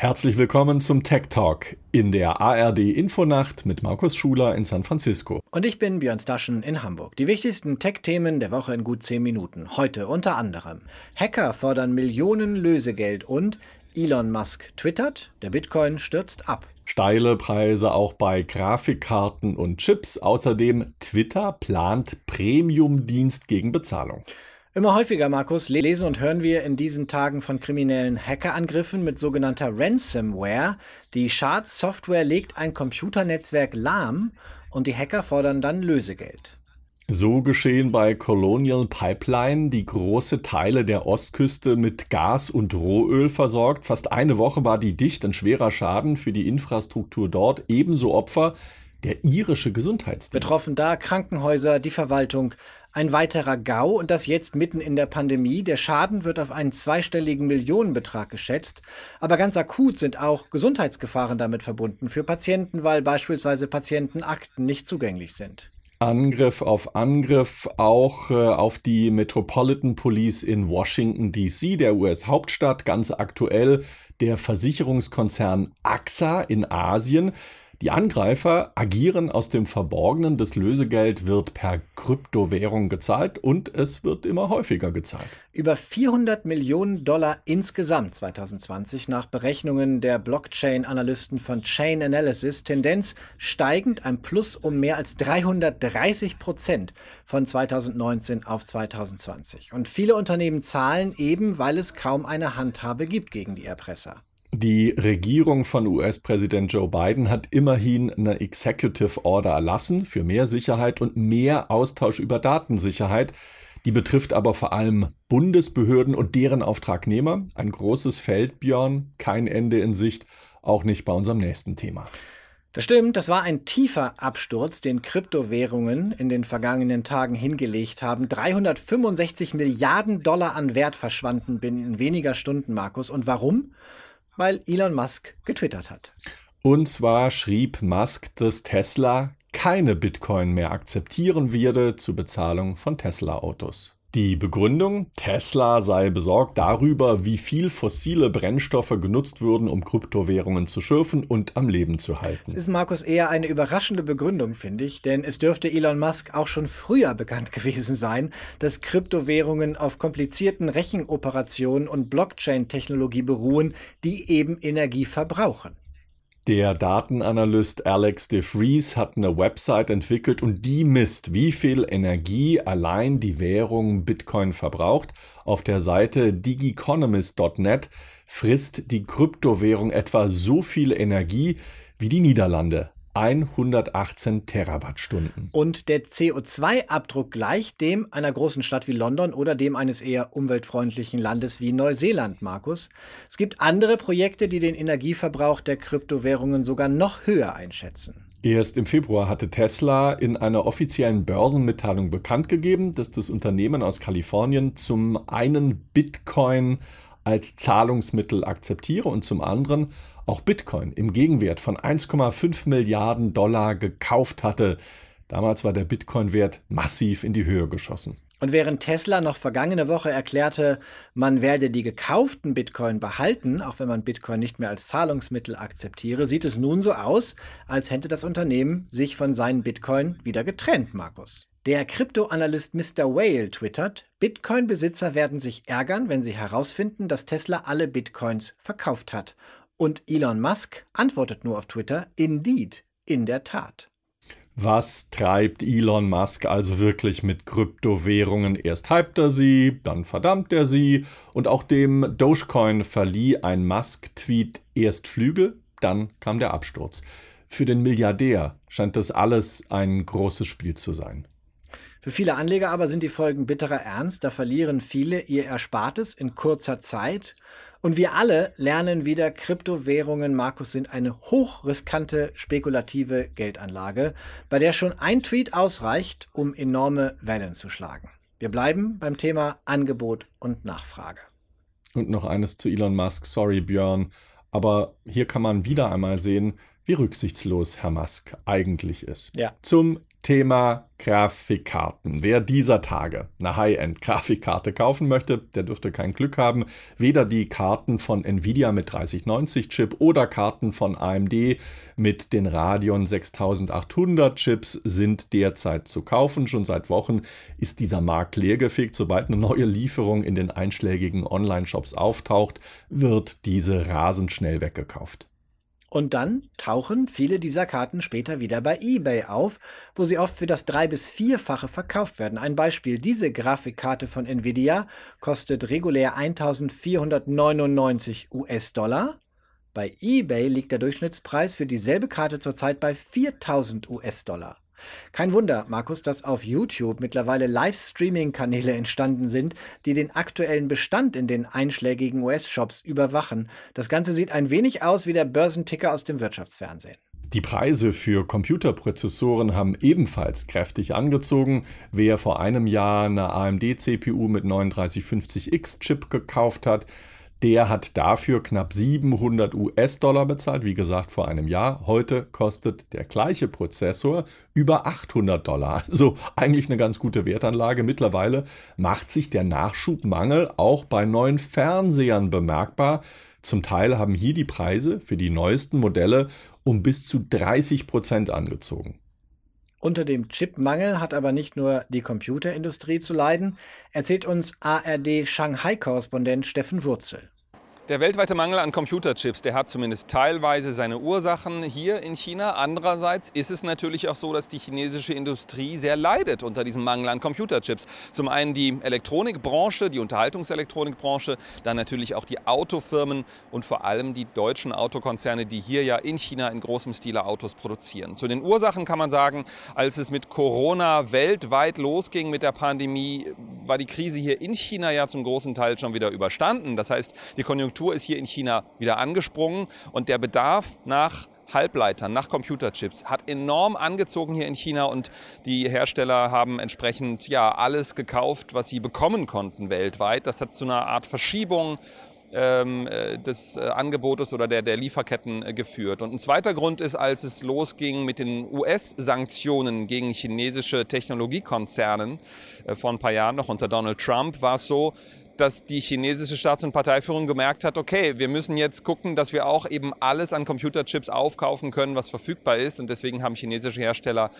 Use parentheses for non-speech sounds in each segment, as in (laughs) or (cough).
Herzlich willkommen zum Tech Talk in der ARD Infonacht mit Markus Schuler in San Francisco. Und ich bin Björn Staschen in Hamburg. Die wichtigsten Tech-Themen der Woche in gut 10 Minuten. Heute unter anderem Hacker fordern Millionen Lösegeld und Elon Musk twittert, der Bitcoin stürzt ab. Steile Preise auch bei Grafikkarten und Chips. Außerdem Twitter plant Premium-Dienst gegen Bezahlung. Immer häufiger, Markus, lesen und hören wir in diesen Tagen von kriminellen Hackerangriffen mit sogenannter Ransomware. Die Schadsoftware legt ein Computernetzwerk lahm und die Hacker fordern dann Lösegeld. So geschehen bei Colonial Pipeline, die große Teile der Ostküste mit Gas und Rohöl versorgt. Fast eine Woche war die dicht, ein schwerer Schaden für die Infrastruktur dort, ebenso Opfer der irische Gesundheitsdienst. Betroffen da Krankenhäuser, die Verwaltung, ein weiterer GAU und das jetzt mitten in der Pandemie. Der Schaden wird auf einen zweistelligen Millionenbetrag geschätzt. Aber ganz akut sind auch Gesundheitsgefahren damit verbunden für Patienten, weil beispielsweise Patientenakten nicht zugänglich sind. Angriff auf Angriff auch äh, auf die Metropolitan Police in Washington, DC, der US-Hauptstadt, ganz aktuell der Versicherungskonzern AXA in Asien. Die Angreifer agieren aus dem Verborgenen. Das Lösegeld wird per Kryptowährung gezahlt und es wird immer häufiger gezahlt. Über 400 Millionen Dollar insgesamt 2020 nach Berechnungen der Blockchain-Analysten von Chain Analysis. Tendenz steigend, ein Plus um mehr als 330 Prozent von 2019 auf 2020. Und viele Unternehmen zahlen eben, weil es kaum eine Handhabe gibt gegen die Erpresser. Die Regierung von US-Präsident Joe Biden hat immerhin eine Executive Order erlassen für mehr Sicherheit und mehr Austausch über Datensicherheit. Die betrifft aber vor allem Bundesbehörden und deren Auftragnehmer. Ein großes Feld, Björn, kein Ende in Sicht, auch nicht bei unserem nächsten Thema. Das stimmt, das war ein tiefer Absturz, den Kryptowährungen in den vergangenen Tagen hingelegt haben. 365 Milliarden Dollar an Wert verschwanden binnen weniger Stunden, Markus. Und warum? Weil Elon Musk getwittert hat. Und zwar schrieb Musk, dass Tesla keine Bitcoin mehr akzeptieren werde zur Bezahlung von Tesla-Autos. Die Begründung, Tesla sei besorgt darüber, wie viel fossile Brennstoffe genutzt würden, um Kryptowährungen zu schürfen und am Leben zu halten. Das ist, Markus, eher eine überraschende Begründung, finde ich, denn es dürfte Elon Musk auch schon früher bekannt (laughs) gewesen sein, dass Kryptowährungen auf komplizierten Rechenoperationen und Blockchain-Technologie beruhen, die eben Energie verbrauchen. Der Datenanalyst Alex de Vries hat eine Website entwickelt und die misst, wie viel Energie allein die Währung Bitcoin verbraucht. Auf der Seite digiconomist.net frisst die Kryptowährung etwa so viel Energie wie die Niederlande. 118 Terawattstunden. Und der CO2-Abdruck gleicht dem einer großen Stadt wie London oder dem eines eher umweltfreundlichen Landes wie Neuseeland, Markus. Es gibt andere Projekte, die den Energieverbrauch der Kryptowährungen sogar noch höher einschätzen. Erst im Februar hatte Tesla in einer offiziellen Börsenmitteilung bekannt gegeben, dass das Unternehmen aus Kalifornien zum einen Bitcoin als Zahlungsmittel akzeptiere und zum anderen auch Bitcoin im Gegenwert von 1,5 Milliarden Dollar gekauft hatte. Damals war der Bitcoin-Wert massiv in die Höhe geschossen. Und während Tesla noch vergangene Woche erklärte, man werde die gekauften Bitcoin behalten, auch wenn man Bitcoin nicht mehr als Zahlungsmittel akzeptiere, sieht es nun so aus, als hätte das Unternehmen sich von seinen Bitcoin wieder getrennt, Markus. Der Kryptoanalyst Mr. Whale twittert, Bitcoin-Besitzer werden sich ärgern, wenn sie herausfinden, dass Tesla alle Bitcoins verkauft hat. Und Elon Musk antwortet nur auf Twitter, Indeed, in der Tat. Was treibt Elon Musk also wirklich mit Kryptowährungen? Erst hypt er sie, dann verdammt er sie und auch dem Dogecoin verlieh ein Musk-Tweet erst Flügel, dann kam der Absturz. Für den Milliardär scheint das alles ein großes Spiel zu sein. Für viele Anleger aber sind die Folgen bitterer Ernst. Da verlieren viele ihr Erspartes in kurzer Zeit. Und wir alle lernen wieder, Kryptowährungen, Markus, sind eine hochriskante spekulative Geldanlage, bei der schon ein Tweet ausreicht, um enorme Wellen zu schlagen. Wir bleiben beim Thema Angebot und Nachfrage. Und noch eines zu Elon Musk. Sorry, Björn. Aber hier kann man wieder einmal sehen, wie rücksichtslos Herr Musk eigentlich ist. Ja. Zum Thema Grafikkarten. Wer dieser Tage eine High-End-Grafikkarte kaufen möchte, der dürfte kein Glück haben. Weder die Karten von Nvidia mit 3090-Chip oder Karten von AMD mit den Radeon 6800 Chips sind derzeit zu kaufen. Schon seit Wochen ist dieser Markt leergefegt. Sobald eine neue Lieferung in den einschlägigen Online-Shops auftaucht, wird diese rasend schnell weggekauft. Und dann tauchen viele dieser Karten später wieder bei eBay auf, wo sie oft für das drei- bis vierfache verkauft werden. Ein Beispiel, diese Grafikkarte von Nvidia kostet regulär 1499 US-Dollar. Bei eBay liegt der Durchschnittspreis für dieselbe Karte zurzeit bei 4000 US-Dollar. Kein Wunder, Markus, dass auf YouTube mittlerweile Livestreaming-Kanäle entstanden sind, die den aktuellen Bestand in den einschlägigen US-Shops überwachen. Das Ganze sieht ein wenig aus wie der Börsenticker aus dem Wirtschaftsfernsehen. Die Preise für Computerprozessoren haben ebenfalls kräftig angezogen. Wer vor einem Jahr eine AMD-CPU mit 3950X-Chip gekauft hat, der hat dafür knapp 700 US-Dollar bezahlt, wie gesagt vor einem Jahr. Heute kostet der gleiche Prozessor über 800 Dollar. Also eigentlich eine ganz gute Wertanlage. Mittlerweile macht sich der Nachschubmangel auch bei neuen Fernsehern bemerkbar. Zum Teil haben hier die Preise für die neuesten Modelle um bis zu 30 Prozent angezogen. Unter dem Chipmangel hat aber nicht nur die Computerindustrie zu leiden, erzählt uns ARD Shanghai-Korrespondent Steffen Wurzel. Der weltweite Mangel an Computerchips, der hat zumindest teilweise seine Ursachen hier in China. Andererseits ist es natürlich auch so, dass die chinesische Industrie sehr leidet unter diesem Mangel an Computerchips. Zum einen die Elektronikbranche, die Unterhaltungselektronikbranche, dann natürlich auch die Autofirmen und vor allem die deutschen Autokonzerne, die hier ja in China in großem Stile Autos produzieren. Zu den Ursachen kann man sagen, als es mit Corona weltweit losging mit der Pandemie, war die Krise hier in China ja zum großen Teil schon wieder überstanden. Das heißt, die Konjunktur Konjunktur ist hier in China wieder angesprungen und der Bedarf nach Halbleitern, nach Computerchips hat enorm angezogen hier in China und die Hersteller haben entsprechend ja alles gekauft, was sie bekommen konnten weltweit. Das hat zu einer Art Verschiebung ähm, äh, des äh, Angebotes oder der, der Lieferketten äh, geführt. Und ein zweiter Grund ist, als es losging mit den US-Sanktionen gegen chinesische Technologiekonzernen vor ein paar Jahren noch unter Donald Trump, war es so, dass die chinesische Staats- und Parteiführung gemerkt hat, okay, wir müssen jetzt gucken, dass wir auch eben alles an Computerchips aufkaufen können, was verfügbar ist. Und deswegen haben chinesische Hersteller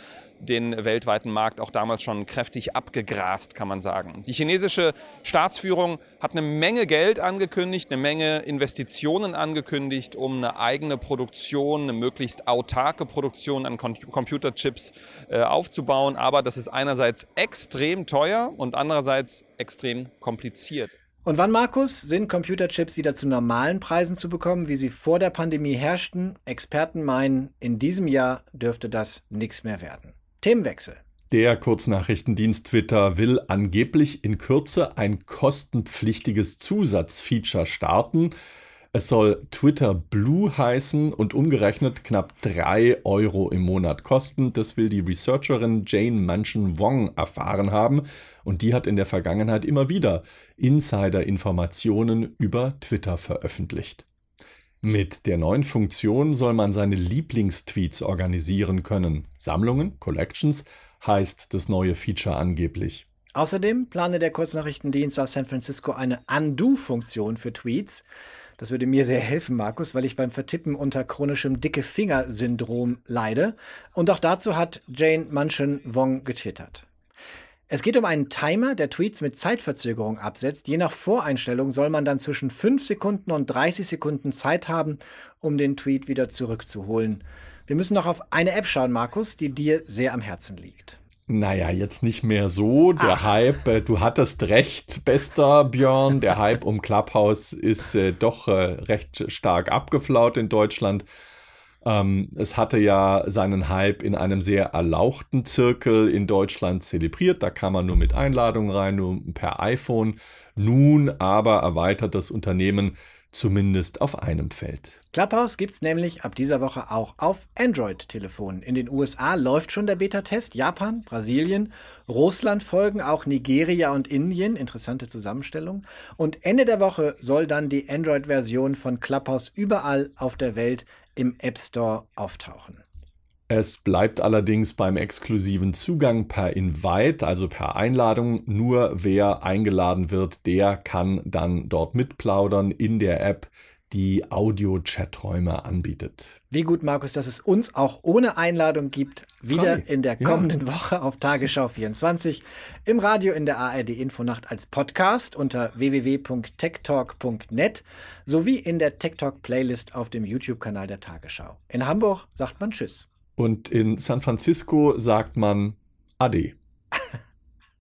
den weltweiten Markt auch damals schon kräftig abgegrast, kann man sagen. Die chinesische Staatsführung hat eine Menge Geld angekündigt, eine Menge Investitionen angekündigt, um eine eigene Produktion, eine möglichst autarke Produktion an Computerchips äh, aufzubauen. Aber das ist einerseits extrem teuer und andererseits extrem kompliziert. Und wann, Markus, sind Computerchips wieder zu normalen Preisen zu bekommen, wie sie vor der Pandemie herrschten? Experten meinen, in diesem Jahr dürfte das nichts mehr werden. Themenwechsel. Der Kurznachrichtendienst Twitter will angeblich in Kürze ein kostenpflichtiges Zusatzfeature starten. Es soll Twitter Blue heißen und umgerechnet knapp 3 Euro im Monat kosten. Das will die Researcherin Jane Manchin Wong erfahren haben und die hat in der Vergangenheit immer wieder Insider-Informationen über Twitter veröffentlicht. Mit der neuen Funktion soll man seine Lieblingstweets organisieren können. Sammlungen, Collections heißt das neue Feature angeblich. Außerdem plane der Kurznachrichtendienst aus San Francisco eine Undo-Funktion für Tweets. Das würde mir sehr helfen, Markus, weil ich beim Vertippen unter chronischem Dicke-Finger-Syndrom leide. Und auch dazu hat Jane Manchen Wong getwittert. Es geht um einen Timer, der Tweets mit Zeitverzögerung absetzt. Je nach Voreinstellung soll man dann zwischen 5 Sekunden und 30 Sekunden Zeit haben, um den Tweet wieder zurückzuholen. Wir müssen noch auf eine App schauen, Markus, die dir sehr am Herzen liegt. Naja, jetzt nicht mehr so. Der Ach. Hype, äh, du hattest recht, bester Björn. Der Hype um Clubhouse ist äh, doch äh, recht stark abgeflaut in Deutschland. Ähm, es hatte ja seinen Hype in einem sehr erlauchten Zirkel in Deutschland zelebriert. Da kam man nur mit Einladungen rein, nur per iPhone. Nun aber erweitert das Unternehmen zumindest auf einem Feld. Clubhouse gibt es nämlich ab dieser Woche auch auf Android-Telefonen. In den USA läuft schon der Beta-Test. Japan, Brasilien, Russland folgen, auch Nigeria und Indien. Interessante Zusammenstellung. Und Ende der Woche soll dann die Android-Version von Clubhouse überall auf der Welt im App Store auftauchen. Es bleibt allerdings beim exklusiven Zugang per Invite, also per Einladung. Nur wer eingeladen wird, der kann dann dort mitplaudern in der App, die Audio-Chaträume anbietet. Wie gut, Markus, dass es uns auch ohne Einladung gibt. Wieder Frei. in der kommenden ja. Woche auf Tagesschau 24, im Radio in der ARD Infonacht als Podcast unter www.techtalk.net sowie in der TechTalk Playlist auf dem YouTube-Kanal der Tagesschau. In Hamburg sagt man Tschüss. Und in San Francisco sagt man Ade. (laughs)